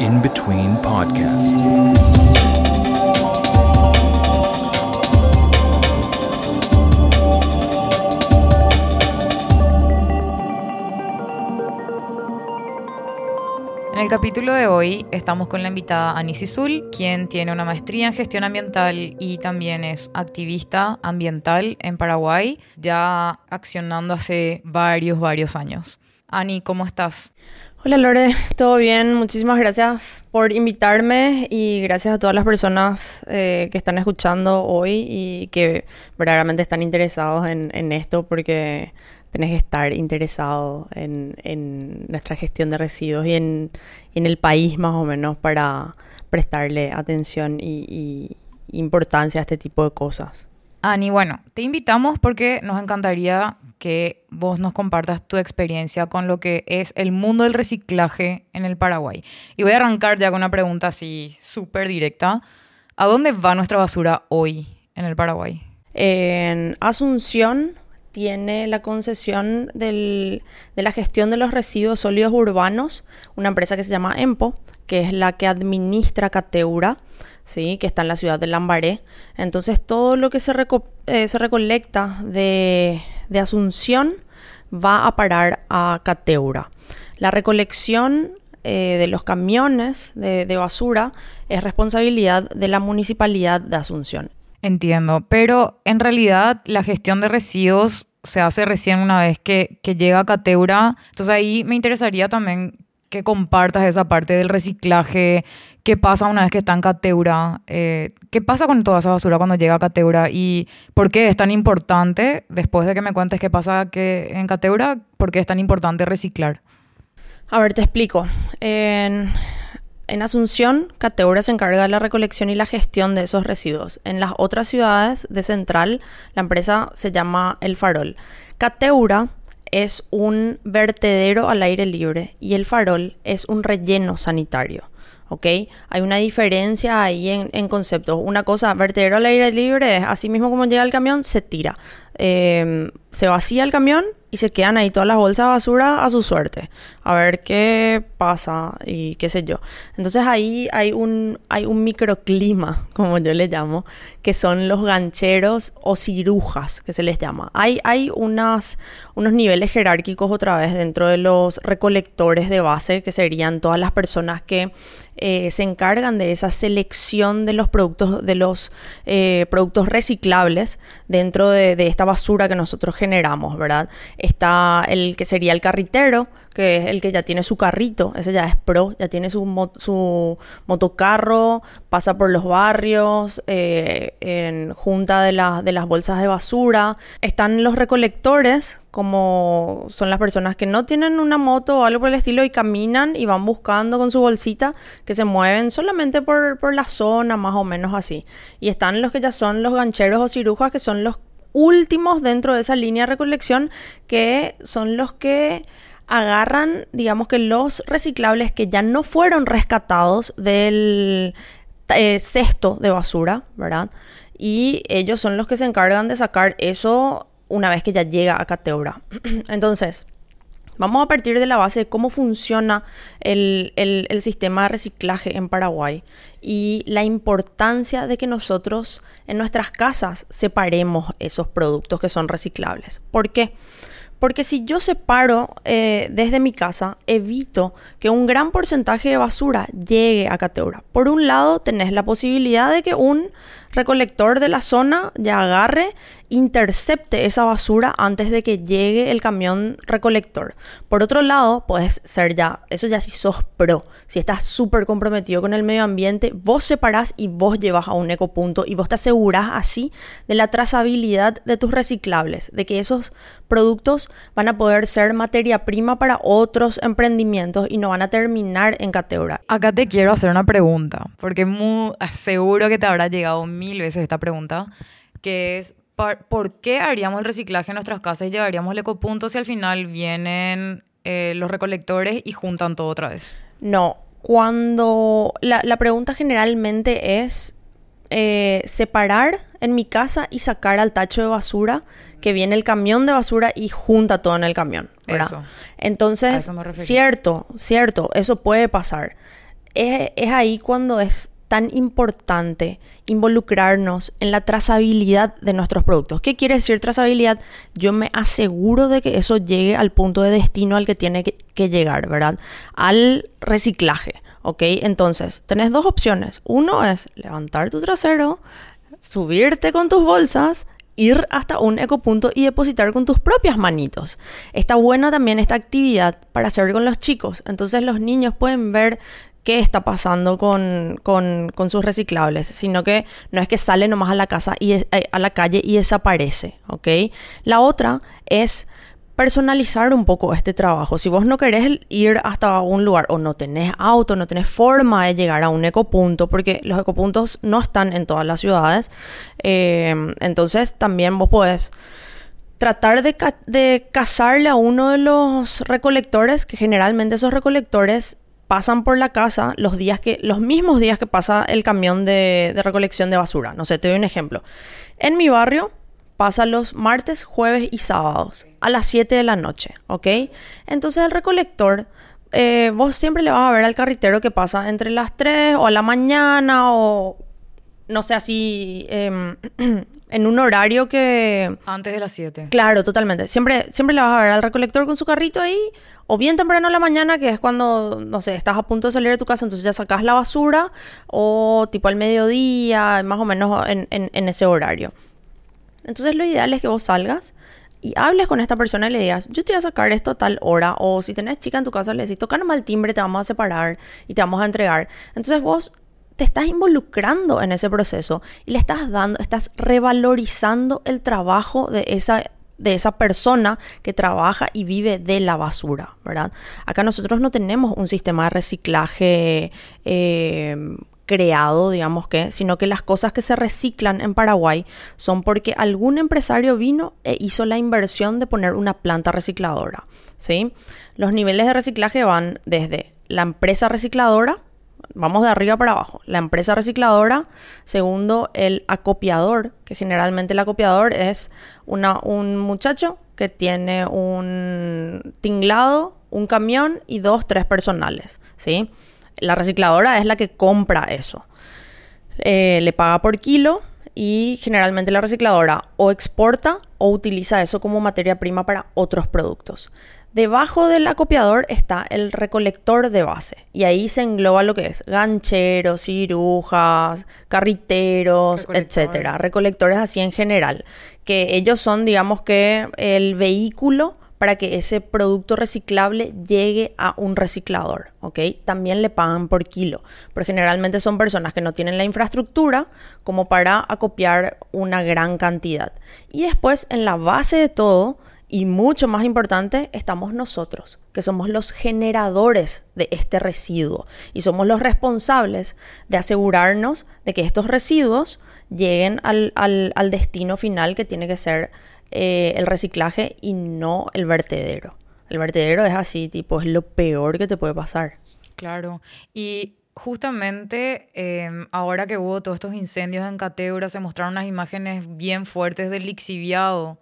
In Between Podcast. En el capítulo de hoy estamos con la invitada Anisi Zul, quien tiene una maestría en gestión ambiental y también es activista ambiental en Paraguay, ya accionando hace varios, varios años. Ani, ¿cómo estás? Hola Lore, todo bien, muchísimas gracias por invitarme y gracias a todas las personas eh, que están escuchando hoy y que verdaderamente están interesados en, en esto porque tenés que estar interesado en, en nuestra gestión de residuos y en, el país más o menos para prestarle atención y, y importancia a este tipo de cosas. Ani, bueno, te invitamos porque nos encantaría que vos nos compartas tu experiencia con lo que es el mundo del reciclaje en el Paraguay. Y voy a arrancar ya con una pregunta así súper directa. ¿A dónde va nuestra basura hoy en el Paraguay? En Asunción tiene la concesión de la gestión de los residuos sólidos urbanos, una empresa que se llama EMPO, que es la que administra Cateura, ¿sí? que está en la ciudad de Lambaré. Entonces todo lo que se, eh, se recolecta de, de, Asunción va a parar a Cateura. La recolección eh, de los camiones de, de basura es responsabilidad de la municipalidad de Asunción. Entiendo, pero en realidad la gestión de residuos se hace recién una vez que, que llega a Cateura. Entonces ahí me interesaría también que compartas esa parte del reciclaje, qué pasa una vez que está en Cateura, eh, qué pasa con toda esa basura cuando llega a Cateura y por qué es tan importante, después de que me cuentes qué pasa que en Cateura, por qué es tan importante reciclar. A ver, te explico. En, en Asunción, Cateura se encarga de la recolección y la gestión de esos residuos. En las otras ciudades de Central, la empresa se llama El Farol. Cateura es un vertedero al aire libre y el farol es un relleno sanitario. ¿ok? Hay una diferencia ahí en, en conceptos. Una cosa, vertedero al aire libre así mismo como llega el camión, se tira. Eh, se vacía el camión y se quedan ahí todas las bolsas de basura a su suerte. A ver qué pasa y qué sé yo. Entonces ahí hay un, hay un microclima, como yo le llamo, que son los gancheros o cirujas, que se les llama. Hay, hay unas, unos niveles jerárquicos otra vez dentro de los recolectores de base, que serían todas las personas que eh, se encargan de esa selección de los productos, de los eh, productos reciclables dentro de, de esta basura que nosotros generamos, ¿verdad? Está el que sería el carritero, que es el que ya tiene su carrito, ese ya es pro, ya tiene su, su motocarro, pasa por los barrios, eh, en junta de, de las bolsas de basura. Están los recolectores, como son las personas que no tienen una moto o algo por el estilo y caminan y van buscando con su bolsita, que se mueven solamente por, por la zona, más o menos así. Y están los que ya son los gancheros o cirujas, que son los últimos dentro de esa línea de recolección, que son los que agarran, digamos que los reciclables que ya no fueron rescatados del eh, cesto de basura, ¿verdad? Y ellos son los que se encargan de sacar eso una vez que ya llega a Cateura. Entonces, vamos a partir de la base de cómo funciona el, el, sistema de reciclaje en Paraguay y la importancia de que nosotros en nuestras casas separemos esos productos que son reciclables. ¿Por qué? Porque si yo separo eh, desde mi casa, evito que un gran porcentaje de basura llegue a Cateura. Por un lado, tenés la posibilidad de que un recolector de la zona ya agarre, intercepte esa basura antes de que llegue el camión recolector. Por otro lado, puedes ser ya, eso ya si sos pro, si estás súper comprometido con el medio ambiente, vos separás y vos llevas a un ecopunto y vos te asegurás así de la trazabilidad de tus reciclables, de que esos productos van a poder ser materia prima para otros emprendimientos y no van a terminar en Cateura. Acá te quiero hacer una pregunta, porque seguro que te habrá llegado mil veces esta pregunta, que es ¿por qué haríamos el reciclaje en nuestras casas y llevaríamos el ecopunto si al final vienen eh, los recolectores y juntan todo otra vez? No, cuando la, la pregunta generalmente es eh, separar en mi casa y sacar al tacho de basura que viene el camión de basura y junta todo en el camión. ¿verdad? Eso. Entonces, eso cierto, cierto, eso puede pasar. es, es ahí cuando es tan importante involucrarnos en la trazabilidad de nuestros productos. ¿Qué quiere decir trazabilidad? Yo me aseguro de que eso llegue al punto de destino al que tiene que, llegar, ¿verdad? Al reciclaje, ¿ok? Entonces, tenés dos opciones. Uno es levantar tu trasero, subirte con tus bolsas ir hasta un ecopunto y depositar con tus propias manitos. Está buena también esta actividad para hacer con los chicos. Entonces los niños pueden ver qué está pasando con, sus reciclables, sino que no es que sale nomás a la casa y eh, a la calle y desaparece, ¿ok? La otra es personalizar un poco este trabajo. Si vos no querés ir hasta un lugar o no tenés auto, no tenés forma de llegar a un ecopunto, porque los ecopuntos no están en todas las ciudades, eh, entonces también vos podés tratar de, de cazarle a uno de los recolectores, que generalmente esos recolectores pasan por la casa los días que, los mismos días que pasa el camión de, recolección de basura. No sé, te doy un ejemplo. En mi barrio pasa los martes, jueves y sábados a las 7 de la noche, ¿ok? Entonces el recolector, eh, vos siempre le vas a ver al carritero que pasa entre las 3 o a la mañana o no sé, así em, en un horario que... Antes de las 7. Claro, totalmente. Siempre, siempre le vas a ver al recolector con su carrito ahí, o bien temprano en la mañana, que es cuando, no sé, estás a punto de salir de tu casa, entonces ya sacas la basura, o tipo al mediodía, más o menos en, en ese horario. Entonces lo ideal es que vos salgas y hables con esta persona y le digas, yo te voy a sacar esto a tal hora, o si tenés chica en tu casa, le decís, toca nomás el timbre, te vamos a separar y te vamos a entregar. Entonces vos te estás involucrando en ese proceso y le estás dando, estás revalorizando el trabajo de esa de esa persona que trabaja y vive de la basura, ¿verdad? Acá nosotros no tenemos un sistema de reciclaje eh, creado, digamos que, sino que las cosas que se reciclan en Paraguay son porque algún empresario vino e hizo la inversión de poner una planta recicladora, ¿sí? Los niveles de reciclaje van desde la empresa recicladora, vamos de arriba para abajo. La empresa recicladora, segundo, el acopiador, que generalmente el acopiador es un muchacho que tiene un tinglado, un camión y dos, tres personales, ¿sí? La recicladora es la que compra eso. Eh, le paga por kilo y generalmente la recicladora o exporta o utiliza eso como materia prima para otros productos. Debajo del acopiador está el recolector de base y ahí se engloba lo que es gancheros, cirujas, carriteros, etcétera, recolectores así en general, que ellos son digamos que el vehículo para que ese producto reciclable llegue a un reciclador, ¿ok? También le pagan por kilo, pero generalmente son personas que no tienen la infraestructura como para acopiar una gran cantidad. Y después en la base de todo y mucho más importante, estamos nosotros, que somos los generadores de este residuo y somos los responsables de asegurarnos de que estos residuos lleguen al, destino final que tiene que ser eh, el reciclaje y no el vertedero. El vertedero es así, tipo, es lo peor que te puede pasar. Claro. Y justamente em, ahora que hubo todos estos incendios en Cateura, se mostraron unas imágenes bien fuertes del lixiviado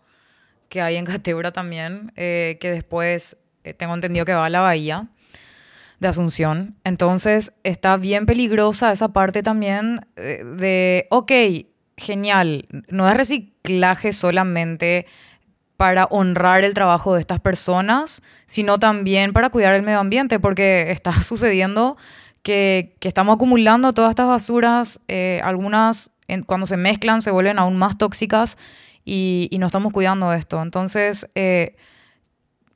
que hay en Cateura también, eh, que después eh, tengo entendido que va a la bahía de Asunción. Entonces está bien peligrosa esa parte también eh, de, ok, genial, no es reciclaje solamente para honrar el trabajo de estas personas, sino también para cuidar el medio ambiente, porque está sucediendo que, estamos acumulando todas estas basuras, algunas cuando se mezclan se vuelven aún más tóxicas y, no estamos cuidando esto. Entonces, eh,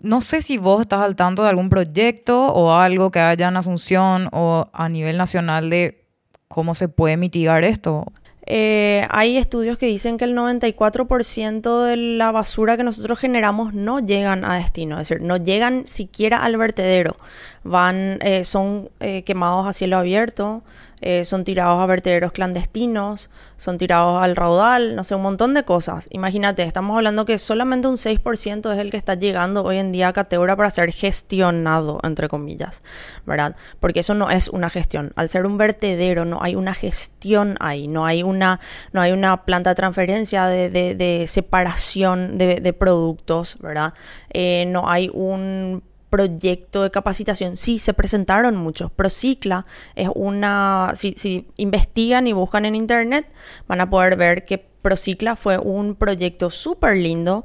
no sé si vos estás al tanto de algún proyecto o algo que haya en Asunción o a nivel nacional de cómo se puede mitigar esto. Eh, hay estudios que dicen que el 94% de la basura que nosotros generamos no llegan a destino, es decir, no llegan siquiera al vertedero, van, eh, son quemados a cielo abierto, eh, son tirados a vertederos clandestinos, son tirados al raudal, no sé, un montón de cosas. Imagínate, estamos hablando que solamente un 6% es el que está llegando hoy en día a categoría para ser gestionado, entre comillas, ¿verdad? Porque eso no es una gestión. Al ser un vertedero no hay una gestión ahí, no hay una, no hay una planta de transferencia de, separación de, productos, ¿verdad? Eh, no hay un proyecto de capacitación. Sí, se presentaron muchos. Procicla es una, si, si investigan y buscan en internet, van a poder ver que Procicla fue un proyecto súper lindo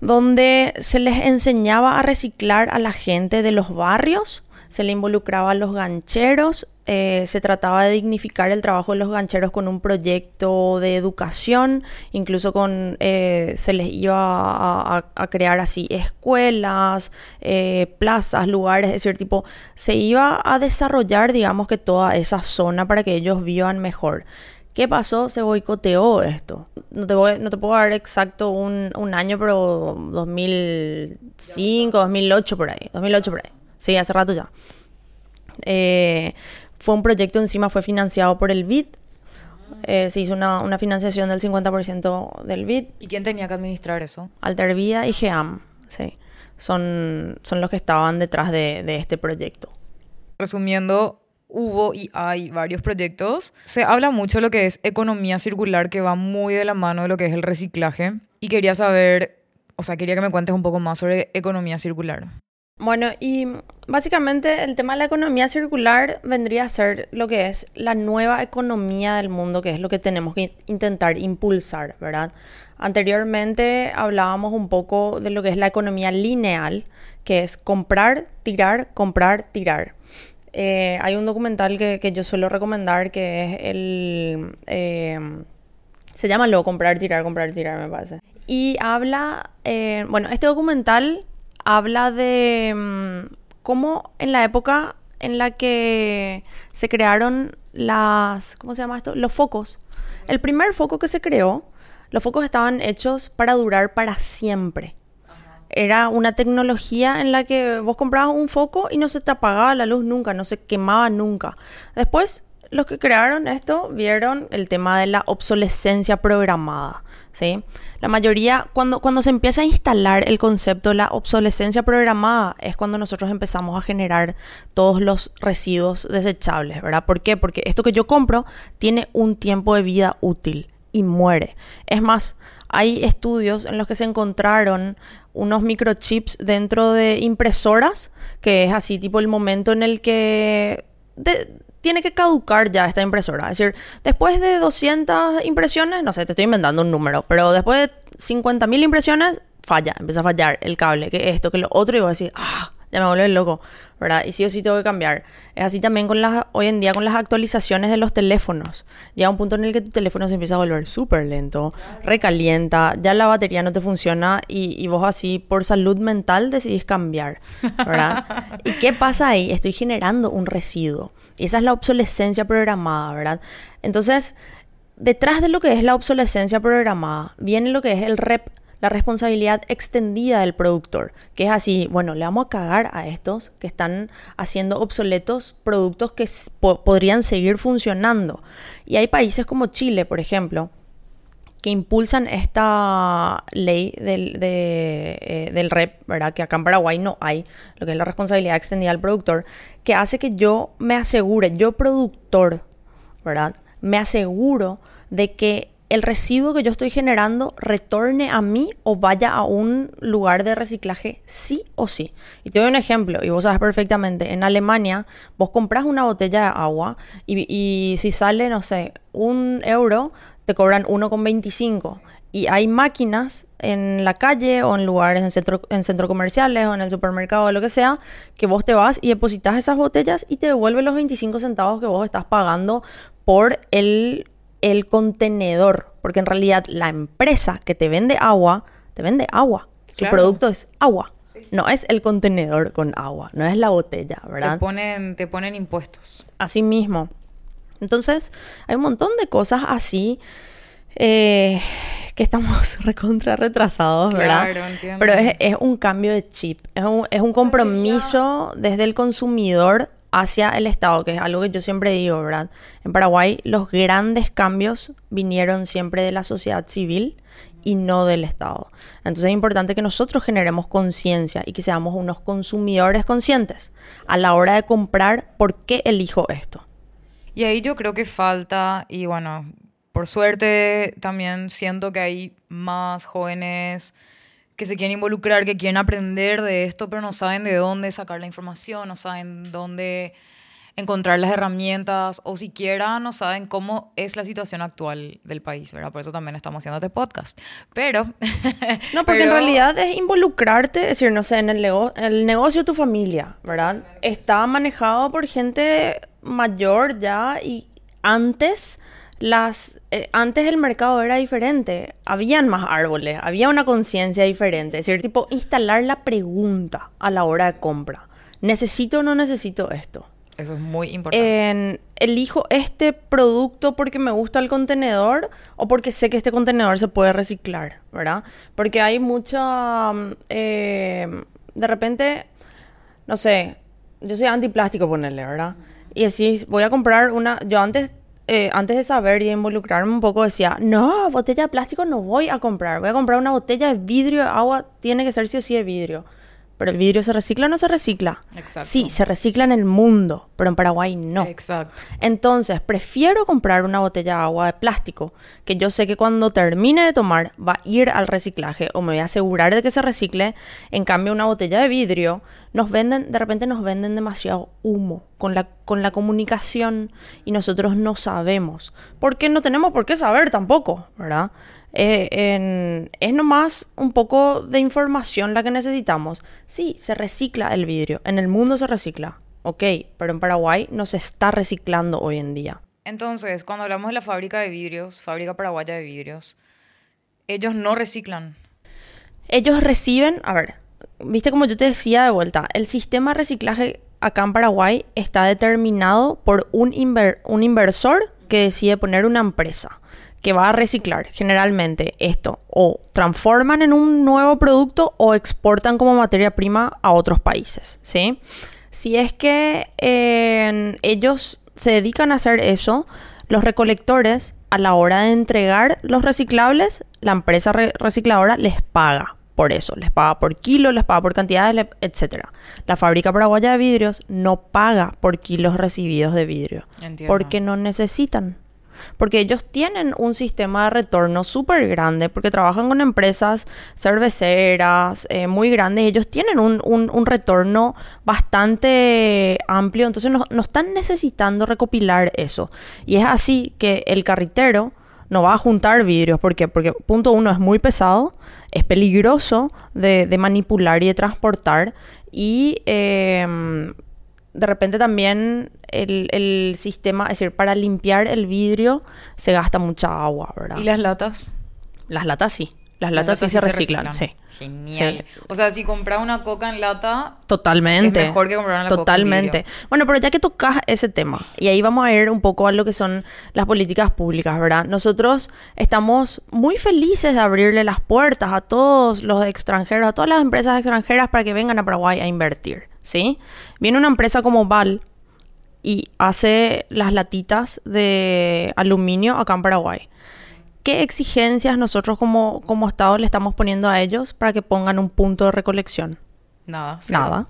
donde se les enseñaba a reciclar a la gente de los barrios, se le involucraba a los gancheros, eh, se trataba de dignificar el trabajo de los gancheros con un proyecto de educación, incluso con eh, se les iba a, crear así escuelas, eh, plazas, lugares, es decir, tipo, se iba a desarrollar, digamos que toda esa zona para que ellos vivan mejor. ¿Qué pasó? Se boicoteó esto. No te, no te puedo dar exacto un, un, año, pero 2005, 2008 por ahí. 2008 por ahí. Sí, hace rato ya. Eh, fue un proyecto encima, fue financiado por el BID. Eh, se hizo una, una, financiación del 50% del BID. ¿Y quién tenía que administrar eso? Altervía y GEAM, sí. Son, son los que estaban detrás de, de este proyecto. Resumiendo, hubo y hay varios proyectos. Se habla mucho de lo que es economía circular, que va muy de la mano de lo que es el reciclaje. Y quería saber, o sea, quería que me cuentes un poco más sobre economía circular. Bueno, y básicamente el tema de la economía circular vendría a ser lo que es la nueva economía del mundo, que es lo que tenemos que intentar impulsar, ¿verdad? Anteriormente hablábamos un poco de lo que es la economía lineal, que es comprar, tirar, comprar, tirar. Eh, hay un documental que, yo suelo recomendar que es el... Eh, se llama Lo comprar, tirar, comprar, tirar, me parece. Y habla, eh, bueno, este documental habla de mm, cómo en la época en la que se crearon las, ¿cómo se llama esto? Los focos. El primer foco que se creó, los focos estaban hechos para durar para siempre. Era una tecnología en la que vos comprabas un foco y no se te apagaba la luz nunca, no se quemaba nunca. Después, los que crearon esto vieron el tema de la obsolescencia programada. ¿sí? La mayoría, cuando, cuando se empieza a instalar el concepto de la obsolescencia programada, es cuando nosotros empezamos a generar todos los residuos desechables, ¿verdad? ¿Por qué? Porque esto que yo compro tiene un tiempo de vida útil y muere. Es más, hay estudios en los que se encontraron unos microchips dentro de impresoras, que es así, tipo el momento en el que tiene que caducar ya esta impresora. Es decir, después de 200 impresiones, no sé, te estoy inventando un número, pero después de 50.000 impresiones, falla, empieza a fallar el cable, que esto, que lo otro, y voy a decir, ah, ya me vuelve loco, ¿verdad? Y sí o sí tengo que cambiar. Es así también con las, hoy en día con las actualizaciones de los teléfonos. Llega un punto en el que tu teléfono se empieza a volver súper lento, recalienta, ya la batería no te funciona y, y, vos así por salud mental decidís cambiar, ¿verdad? ¿Y qué pasa ahí? Estoy generando un residuo. Y esa es la obsolescencia programada, ¿verdad? Entonces, detrás de lo que es la obsolescencia programada, viene lo que es el rep la responsabilidad extendida del productor, que es así, bueno, le vamos a cagar a estos que están haciendo obsoletos productos que podrían seguir funcionando. Y hay países como Chile, por ejemplo, que impulsan esta ley del, eh, del REP, ¿verdad? Que acá en Paraguay no hay, lo que es la responsabilidad extendida del productor, que hace que yo me asegure, yo productor, ¿verdad? Me aseguro de que el residuo que yo estoy generando retorne a mí o vaya a un lugar de reciclaje sí o sí. Y te doy un ejemplo, y vos sabes perfectamente, en Alemania vos compras una botella de agua y, si sale, no sé, un euro, te cobran 1,25. Y hay máquinas en la calle o en lugares, en, centro, en centros comerciales o en el supermercado o lo que sea, que vos te vas y depositas esas botellas y te devuelven los 25 centavos que vos estás pagando por el el contenedor, porque en realidad la empresa que te vende agua, te vende agua. Su producto es agua. No es el contenedor con agua, no es la botella, ¿verdad? Te ponen, te ponen impuestos. Así mismo. Entonces, hay un montón de cosas así eh, que estamos recontra retrasados, ¿verdad? Pero es, es, un cambio de chip, es un, es un compromiso desde el consumidor hacia el Estado, que es algo que yo siempre digo, ¿verdad? En Paraguay los grandes cambios vinieron siempre de la sociedad civil y no del Estado. Entonces es importante que nosotros generemos conciencia y que seamos unos consumidores conscientes a la hora de comprar por qué elijo esto. Y ahí yo creo que falta, y bueno, por suerte también siento que hay más jóvenes que se quieren involucrar, que quieren aprender de esto, pero no saben de dónde sacar la información, no saben dónde encontrar las herramientas o siquiera no saben cómo es la situación actual del país, ¿verdad? Por eso también estamos haciendo este podcast. Pero... no, porque en realidad es involucrarte, es decir, no sé, en el, el negocio de tu familia, ¿verdad? Está manejado por gente mayor ya y antes las eh, antes el mercado era diferente, habían más árboles, había una conciencia diferente, es decir, tipo instalar la pregunta a la hora de compra. ¿Necesito o no necesito esto? Eso es muy importante. ¿Elijo este producto porque me gusta el contenedor o porque sé que este contenedor se puede reciclar, ¿verdad? Porque hay mucha... Mm, eh, de repente, no sé, yo soy antiplástico, ponerle, ¿verdad? Y así, voy a comprar una... Yo antes eh, antes de saber y involucrarme un poco, decía, no, botella de plástico no voy a comprar, voy a comprar una botella de vidrio, agua tiene que ser sí o sí de vidrio. Pero el vidrio se recicla o no se recicla. Exacto. Sí, se recicla en el mundo, pero en Paraguay no. Exacto. Entonces, prefiero comprar una botella de agua de plástico, que yo sé que cuando termine de tomar va a ir al reciclaje o me voy a asegurar de que se recicle. En cambio, una botella de vidrio, nos venden, de repente nos venden demasiado humo con la, con la comunicación y nosotros no sabemos. Porque no tenemos por qué saber tampoco, ¿verdad? Eh, es nomás un poco de información la que necesitamos. Sí, se recicla el vidrio, en el mundo se recicla, ok, pero en Paraguay no se está reciclando hoy en día. Entonces, cuando hablamos de la fábrica de vidrios, fábrica paraguaya de vidrios, ellos no reciclan. Ellos reciben, a ver, viste como yo te decía de vuelta, el sistema de reciclaje acá en Paraguay está determinado por un, un inversor que decide poner una empresa que va a reciclar generalmente esto o transforman en un nuevo producto o exportan como materia prima a otros países, ¿sí? Si es que ellos se dedican a hacer eso, los recolectores a la hora de entregar los reciclables, la empresa recicladora les paga por eso, les paga por kilo, les paga por cantidades, etc. La fábrica paraguaya de vidrios no paga por kilos recibidos de vidrio, porque no necesitan porque ellos tienen un sistema de retorno súper grande, porque trabajan con empresas cerveceras eh, muy grandes, ellos tienen un, un, retorno bastante amplio, entonces no, no están necesitando recopilar eso. Y es así que el carritero no va a juntar vidrios. ¿Por qué? Porque punto uno es muy pesado, es peligroso de, de manipular y de transportar y eh, de repente también el, sistema, es decir, para limpiar el vidrio se gasta mucha agua, ¿verdad? ¿Y las latas? Las latas sí. Las latas, sí, se, reciclan, sí. Genial. O sea, si compras una coca en lata, totalmente. Es mejor que comprar una totalmente. Coca bueno, pero ya que tocas ese tema, y ahí vamos a ir un poco a lo que son las políticas públicas, ¿verdad? Nosotros estamos muy felices de abrirle las puertas a todos los extranjeros, a todas las empresas extranjeras para que vengan a Paraguay a invertir. ¿sí? Viene una empresa como Val y hace las latitas de aluminio acá en Paraguay. ¿Qué exigencias nosotros como, como Estado le estamos poniendo a ellos para que pongan un punto de recolección? Nada. Nada.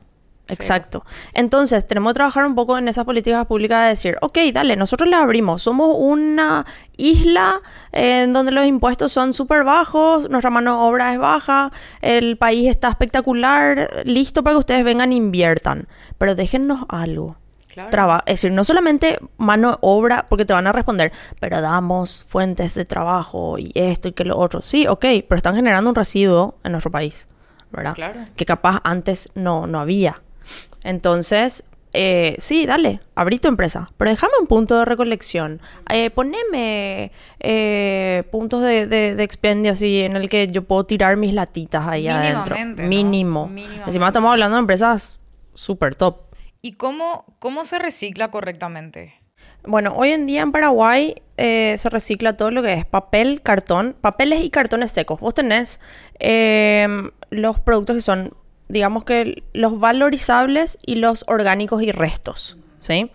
Exacto. Entonces, tenemos que trabajar un poco en esas políticas públicas de decir, ok, dale, nosotros le abrimos, somos una isla en donde los impuestos son súper bajos, nuestra mano de obra es baja, el país está espectacular, listo para que ustedes vengan e inviertan, pero déjennos algo. Claro. es decir, no solamente mano obra, porque te van a responder, pero damos fuentes de trabajo y esto y que lo otro. Sí, ok, pero están generando un residuo en nuestro país, ¿verdad? Claro. Que capaz antes no, no había. Entonces, eh, sí, dale, abrí tu empresa, pero déjame un punto de recolección. Eh, poneme eh, puntos de, de, expendio así en el que yo puedo tirar mis latitas ahí adentro. Mínimo. Encima estamos hablando de empresas súper top. ¿Y cómo, cómo se recicla correctamente? Bueno, hoy en día en Paraguay eh, se recicla todo lo que es papel, cartón, papeles y cartones secos. Vos tenés los productos que son digamos que los valorizables y los orgánicos y restos, ¿sí?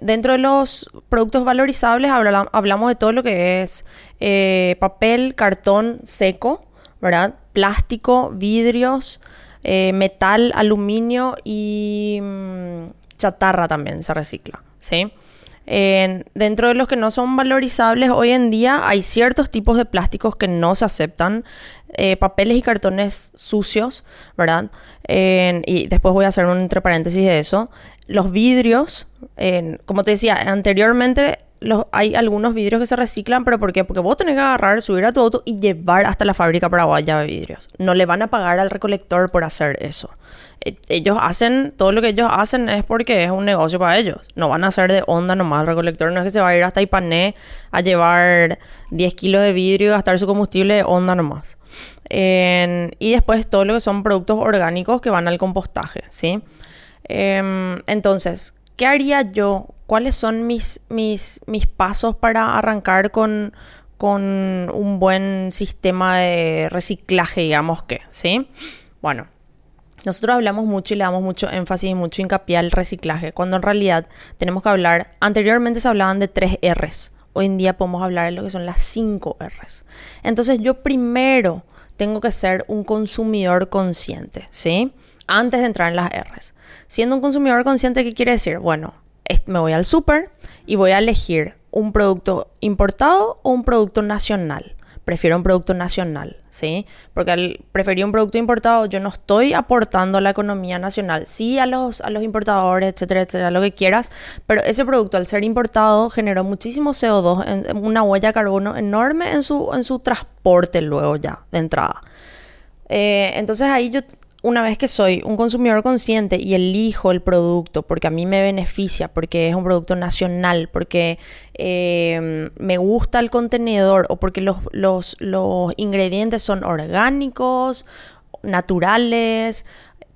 Dentro de los productos valorizables hablamos de todo lo que es eh, papel, cartón seco, ¿verdad? Plástico, vidrios, eh, metal, aluminio y mm, chatarra también se recicla, ¿sí? En- dentro de los que no son valorizables hoy en día hay ciertos tipos de plásticos que no se aceptan, eh, papeles y cartones sucios, ¿verdad? Y después voy a hacer un entre paréntesis de eso. Los vidrios, como te decía anteriormente, hay algunos vidrios que se reciclan, pero ¿por qué? Porque vos tenés que agarrar, subir a tu auto y llevar hasta la fábrica paraguaya de vidrios. No le van a pagar al recolector por hacer eso. Eh, Ellos hacen, todo lo que ellos hacen es porque es un negocio para ellos. No van a hacer de onda nomás. El recolector no es que se va a ir hasta Ipané a llevar 10 kilos de vidrio y gastar su combustible de onda nomás. Y después todo lo que son productos orgánicos que van al compostaje, ¿sí? Em, entonces, ¿qué haría yo? ¿Cuáles son mis, mis, mis pasos para arrancar con, con un buen sistema de reciclaje, digamos que, ¿sí? Bueno, nosotros hablamos mucho y le damos mucho énfasis y mucho hincapié al reciclaje, cuando en realidad tenemos que hablar, anteriormente se hablaban de tres R's, hoy en día podemos hablar de lo que son las cinco R's. Entonces yo primero tengo que ser un consumidor consciente, ¿sí? Antes de entrar en las R's. Siendo un consumidor consciente, ¿qué quiere decir? Bueno, me voy al súper y voy a elegir un producto importado o un producto nacional. Prefiero un producto nacional, ¿sí? Porque al preferir un producto importado, yo no estoy aportando a la economía nacional. Sí a los, a los importadores, etcétera, etcétera, lo que quieras, pero ese producto al ser importado generó muchísimo CO2, en- una huella de carbono enorme en su, en su transporte luego ya, de entrada. Eh, entonces ahí yo, una vez que soy un consumidor consciente y elijo el producto porque a mí me beneficia, porque es un producto nacional, porque eh, me gusta el contenedor o porque los, los, los ingredientes son orgánicos, naturales,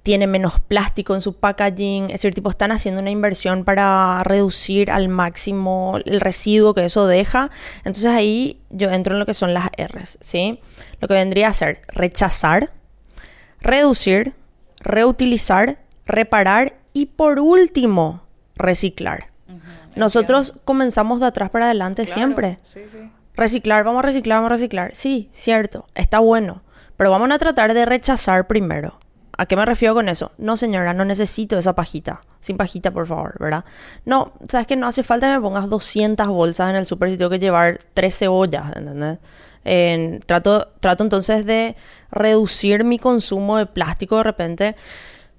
tiene menos plástico en su packaging, es decir, tipo, están haciendo una inversión para reducir al máximo el residuo que eso deja. Entonces ahí yo entro en lo que son las R's, ¿sí? Lo que vendría a ser rechazar, reducir, reutilizar, reparar y por último, reciclar. Nosotros comenzamos de atrás para adelante siempre. Sí, sí. Reciclar, vamos a reciclar, vamos a reciclar. Sí, cierto, está bueno. Pero vamos a tratar de rechazar primero. ¿A qué me refiero con eso? No, señora, no necesito esa pajita. Sin pajita, por favor, ¿verdad? No, sabes que no hace falta que me pongas 200 bolsas en el súper si tengo que llevar tres cebollas, ¿entendés? En- trato, trato entonces de reducir mi consumo de plástico de repente.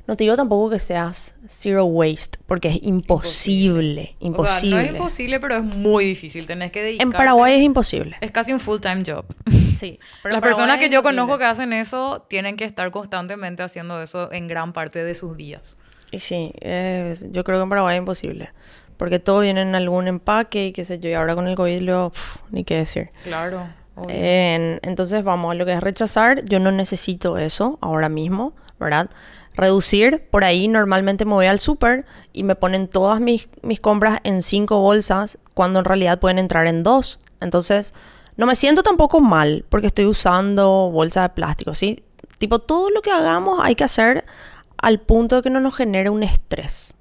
No te digo tampoco que seas zero waste, porque es imposible, imposible. O sea, no es imposible, pero es muy difícil. Tenés que dedicar. en Paraguay es imposible. Es casi un full-time job. Sí. pero Las personas que yo imposible. conozco que hacen eso tienen que estar constantemente haciendo eso en gran parte de sus días. Y sí, es- yo creo que en Paraguay es imposible. Porque todo viene en algún empaque y qué sé yo. Y ahora con el COVID, luego, pf, ni qué decir. Claro. entonces, vamos a lo que es rechazar. Yo no necesito eso ahora mismo, ¿verdad? Reducir, por ahí normalmente me voy al súper y me ponen todas mis, mis compras en cinco bolsas cuando en realidad pueden entrar en dos. Entonces, no me siento tampoco mal porque estoy usando bolsas de plástico, ¿sí? Tipo, todo lo que hagamos hay que hacer al punto de que no nos genere un estrés.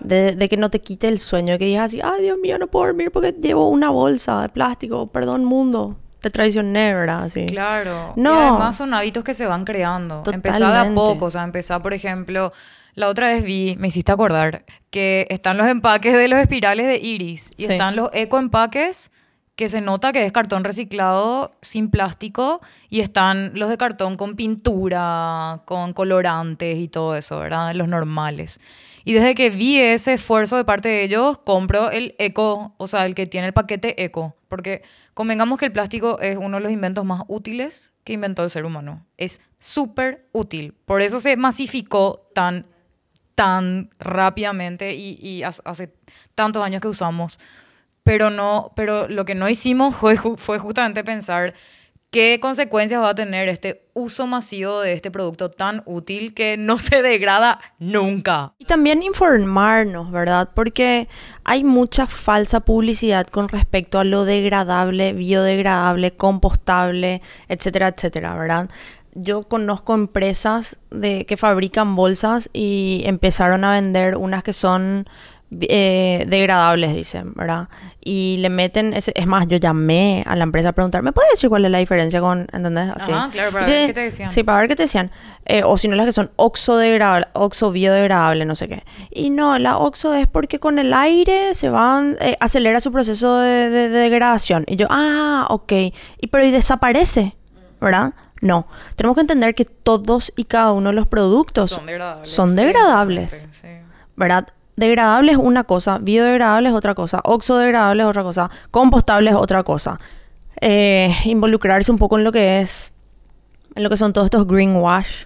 De, de que no te quite el sueño, que digas así, ay Dios mío, no puedo dormir porque llevo una bolsa de plástico, perdón mundo, te traicioné, ¿verdad? Así. Claro. No. Y además son hábitos que se van creando. De a Totalmente. poco. O sea, empezar, por ejemplo, la otra vez vi, me hiciste acordar, que están los empaques de los espirales de iris. Y Sí. están los ecoempaques que se nota que es cartón reciclado sin plástico. Y están los de cartón con pintura, con colorantes y todo eso, ¿verdad? Los normales. Y desde que vi ese esfuerzo de parte de ellos, compro el eco, o sea, el que tiene el paquete eco. Porque convengamos que el plástico es uno de los inventos más útiles que inventó el ser humano. Es súper útil. Por eso se masificó tan, tan rápidamente y, y hace- tantos años que usamos. Pero no, pero lo que no hicimos fue, fue justamente pensar qué consecuencias va a tener este uso masivo de este producto tan útil que no se degrada nunca. Y también informarnos, ¿verdad? Porque hay mucha falsa publicidad con respecto a lo degradable, biodegradable, compostable, etcétera, etcétera, ¿verdad? Yo conozco empresas de, que fabrican bolsas y empezaron a vender unas que son eh, degradables, dicen, ¿verdad? Y le meten, ese- es más, yo llamé a la empresa a preguntar, ¿me puedes decir cuál es la diferencia con, ¿entendés? Así. Ajá, claro, para ver qué te decían. Sí, para ver qué te decían. Eh, o si no, las que son oxodegradable, oxo biodegradable, no sé qué. Y no, la oxo es porque con el aire se van, eh, acelera su proceso de, de- de degradación. Y yo, ah, ok. Y pero y desaparece, ¿verdad? No. Tenemos que entender que todos y cada uno de los productos Son degradables. son degradables. Sí. ¿verdad? Degradable es una cosa, biodegradable es otra cosa, oxodegradable es otra cosa, compostable es otra cosa. Eh, involucrarse un poco en lo que es, en lo que son todos estos greenwash,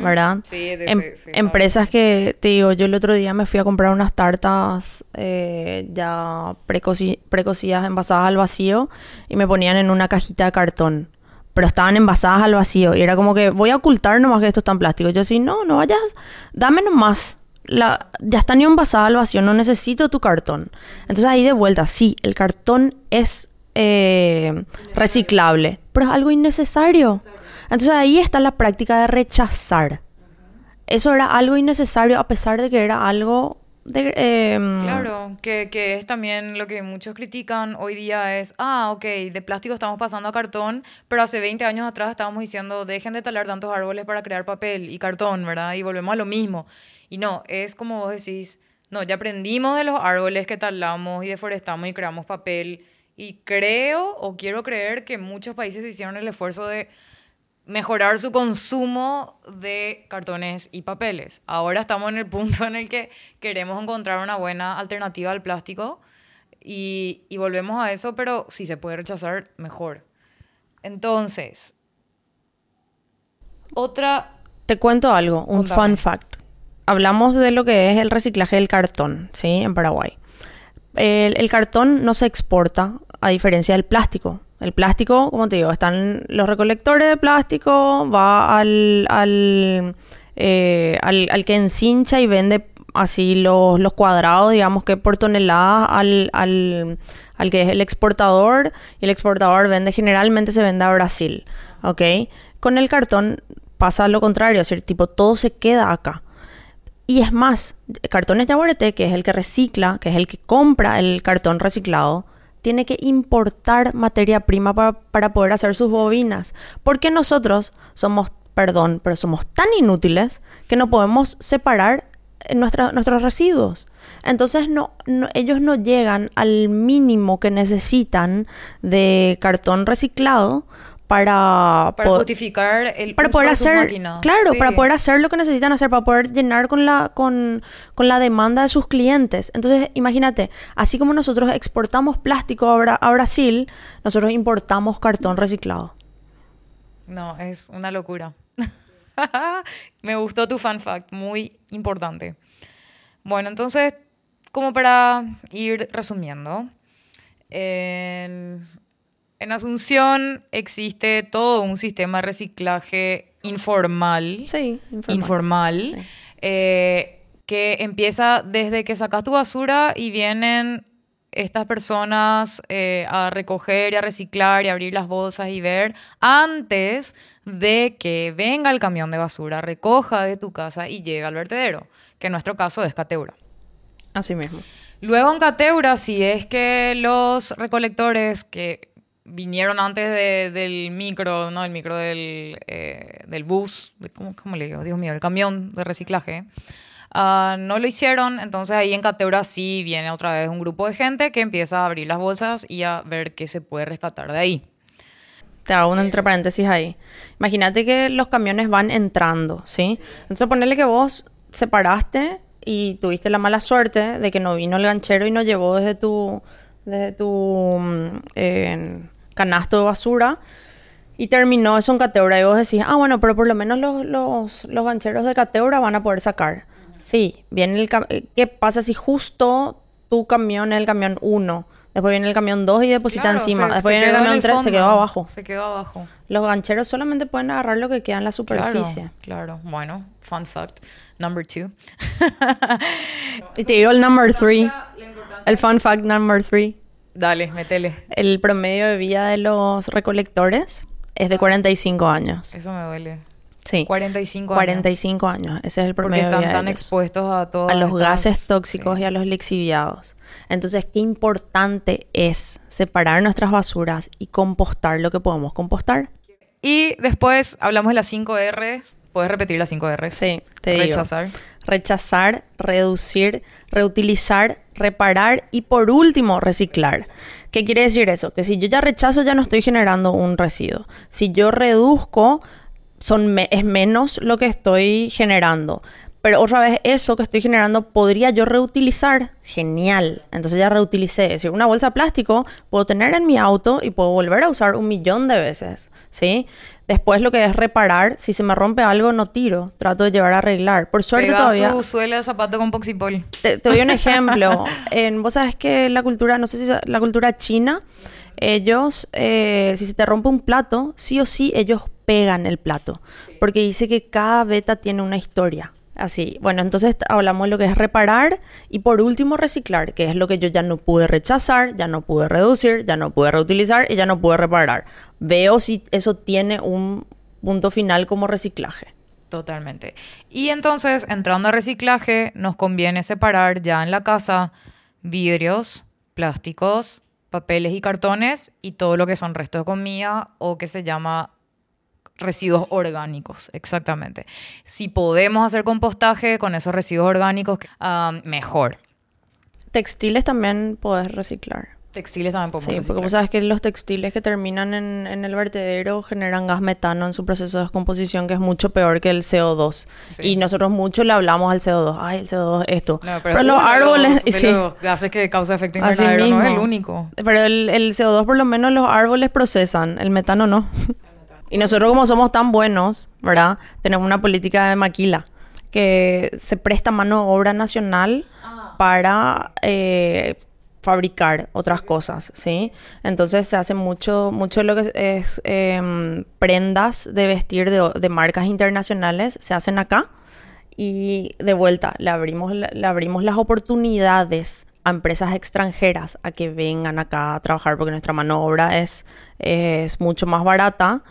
¿verdad? Sí, de Em- sí, empresas que, te digo, yo el otro día me fui a comprar unas tartas eh, ya precoci- precocidas, envasadas al vacío, y me ponían en una cajita de cartón. Pero estaban envasadas al vacío. Y era como que voy a ocultar nomás que esto está en plástico. Yo sí, no, no vayas, dame nomás. La, ya están envasadas al vacío, no necesito tu cartón. Entonces ahí de vuelta, sí, el cartón es eh, reciclable, pero es algo innecesario. Entonces ahí está la práctica de rechazar. Eso era algo innecesario a pesar de que era algo de... em, Claro, que, que es también lo que muchos critican hoy día es, ah, ok, de plástico estamos pasando a cartón, pero hace 20 años atrás estábamos diciendo, dejen de talar tantos árboles para crear papel y cartón, ¿verdad? Y volvemos a lo mismo. Y no, es como vos decís, no, ya aprendimos de los árboles que talamos y deforestamos y creamos papel. Y creo o quiero creer que muchos países hicieron el esfuerzo de mejorar su consumo de cartones y papeles. Ahora estamos en el punto en el que queremos encontrar una buena alternativa al plástico y, y volvemos a eso, pero si se puede rechazar, mejor. Entonces, otra... Te cuento algo, un Contame. fun fact. Hablamos de lo que es el reciclaje del cartón, ¿sí? En Paraguay. El, cartón no se exporta a diferencia del plástico. El plástico, como te digo, están los recolectores de plástico, va al, al, eh, al, al que encincha y vende así los, los cuadrados, digamos que por tonelada al, al, al que es el exportador y el exportador vende, generalmente se vende a Brasil. Con el cartón pasa lo contrario, es decir, tipo, todo se queda acá. Y es más, Cartones Yaguareté, que es el que recicla, que es el que compra el cartón reciclado, tiene que importar materia prima para, para poder hacer sus bobinas. Porque nosotros somos, perdón, pero somos tan inútiles que no podemos separar eh, nuestros residuos. Entonces no, no- ellos no llegan al mínimo que necesitan de cartón reciclado para, Para justificar el para uso poder de sus hacer máquinas. claro Sí. para poder hacer lo que necesitan hacer para poder llenar con la con, con la demanda de sus clientes entonces imagínate así como nosotros exportamos plástico a, Bra- a Brasil nosotros importamos cartón reciclado No, es una locura. Me gustó tu fun fact, muy importante. Bueno, entonces, como para ir resumiendo, en, en Asunción existe todo un sistema de reciclaje informal sí informal, Sí. eh, que empieza desde que sacas tu basura y vienen estas personas eh, a recoger y a reciclar y abrir las bolsas y ver antes de que venga el camión de basura, recoja de tu casa y llegue al vertedero, que en nuestro caso es Cateura. así mismo Luego en Cateura, si es que los recolectores que vinieron antes de- del micro, no, el micro del, eh, del bus, ¿cómo, cómo le digo? Dios mío, el camión de reciclaje, ah, no lo hicieron, entonces ahí en Cateura sí viene otra vez un grupo de gente que empieza a abrir las bolsas y a ver qué se puede rescatar de ahí. te hago un entre paréntesis ahí imagínate que los camiones van entrando ¿sí? entonces ponerle que vos separaste y tuviste la mala suerte de que no vino el ganchero y no llevó desde tu desde tu mm, eh, canasto de basura y terminó eso en Cateura y vos decís, ah, bueno, pero por lo menos los, los, los gancheros de Cateura van a poder sacar. Sí, viene el eh, ¿qué pasa si justo tu camión es el camión 1? Después viene el camión 2 y deposita Claro, encima. se- Después se viene el camión 3, se quedó abajo. Se quedó abajo. Los gancheros solamente pueden agarrar lo que queda en la superficie. Claro, claro. Bueno, fun fact. Number two. Y te digo el number 3, el fun fact number 3. Dale, metele. El promedio de vida de los recolectores es de 45 años. Eso me duele. Sí. 45 años. 45 años. Ese es el Porque promedio de están de tan ellos. expuestos a todo. a los gases tóxicos y a los lixiviados. Entonces, qué importante es separar nuestras basuras y compostar lo que podemos compostar. Y después hablamos de las 5 R's. ¿Puedes repetir las 5 R's? Sí, te digo. Rechazar. Rechazar, reducir, reutilizar, reparar y por último, reciclar. ¿Qué quiere decir eso? Que si yo ya rechazo, ya no estoy generando un residuo. Si yo reduzco, son me- es menos lo que estoy generando. Pero otra vez, eso que estoy generando, ¿podría yo reutilizar? Genial. Entonces ya reutilicé. Es decir, una bolsa de plástico puedo tener en mi auto y puedo volver a usar un millón de veces. ¿Sí? Después lo que es reparar, si se me rompe algo, no tiro. Trato de llevar a arreglar. Por suerte todavía... tu suela de zapato con poxipol. Te, te doy un ejemplo. En, Vos sabes que la cultura, no sé si la cultura china, ellos, eh, si se te rompe un plato, sí o sí ellos pegan el plato. Porque dice que cada beta tiene una historia. Así. Bueno, entonces hablamos de lo que es reparar y por último reciclar, que es lo que yo ya no pude rechazar, ya no pude reducir, ya no pude reutilizar y ya no pude reparar. Veo si eso tiene un punto final como reciclaje. Totalmente. Y entonces, entrando a reciclaje, nos conviene separar ya en la casa vidrios, plásticos, papeles y cartones y todo lo que son restos de comida o que se llama residuos orgánicos, exactamente. Si podemos hacer compostaje con esos residuos orgánicos, ah, mejor. Textiles también podés reciclar. Textiles también podemos Sí, porque vos sabes que los textiles que terminan en, en el vertedero generan gas metano en su proceso de descomposición, que es mucho peor que el CO2. Sí. Y nosotros mucho le hablamos al CO2. Ay, el CO2, esto. No, pero, los árboles. los- sí. los gases que causa efecto invernadero no es el único. Pero el, el CO2 por lo menos los árboles procesan, el metano no. y nosotros como somos tan buenos, ¿verdad? Tenemos una política de maquila que se presta mano de obra nacional para eh, fabricar otras cosas, ¿sí? Entonces se hace mucho, mucho lo que es em, prendas de vestir de, de marcas internacionales, se hacen acá. Y de vuelta, le abrimos, le abrimos las oportunidades a empresas extranjeras a que vengan acá a trabajar porque nuestra mano de obra es, es mucho más barata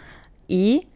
y,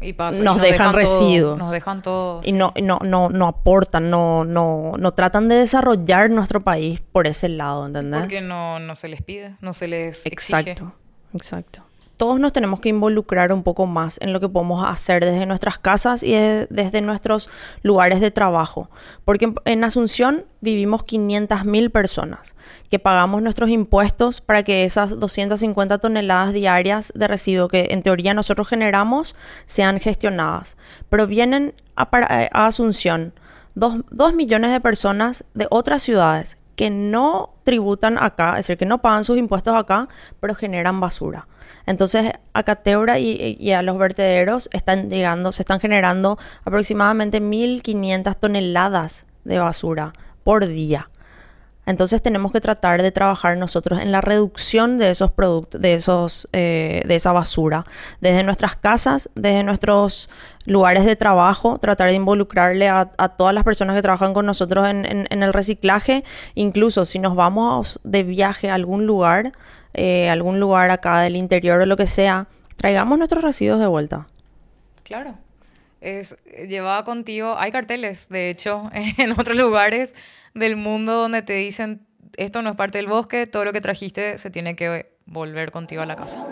Y pasa, Nos y dejan todo- residuos. nos dejan todo. y no, no, no, no aportan, no, no, no tratan de desarrollar nuestro país por ese lado, ¿entendés? Porque no, no se les pide, no se les exige. Exacto, exacto. Todos nos tenemos que involucrar un poco más en lo que podemos hacer desde nuestras casas y de- desde nuestros lugares de trabajo. Porque en, Asunción vivimos 500.000 personas que pagamos nuestros impuestos para que esas 250 toneladas diarias de residuo que en teoría nosotros generamos sean gestionadas. Pero vienen a, Asunción dos millones de personas de otras ciudades que no tributan acá, es decir, que no pagan sus impuestos acá, pero generan basura. Entonces, a Cateura y, y a los vertederos están llegando, se están generando aproximadamente 1.500 toneladas de basura por día. Entonces tenemos que tratar de trabajar nosotros en la reducción de esos productos, de esos, eh, de esa basura, desde nuestras casas, desde nuestros lugares de trabajo, tratar de involucrarle a, todas las personas que trabajan con nosotros en el reciclaje, incluso si nos vamos de viaje a algún lugar, eh, algún lugar acá del interior o lo que sea, traigamos nuestros residuos de vuelta. Claro. Es llevada contigo. Hay carteles, de hecho, en otros lugares del mundo donde te dicen esto no es parte del bosque, todo lo que trajiste se tiene que volver contigo a la casa.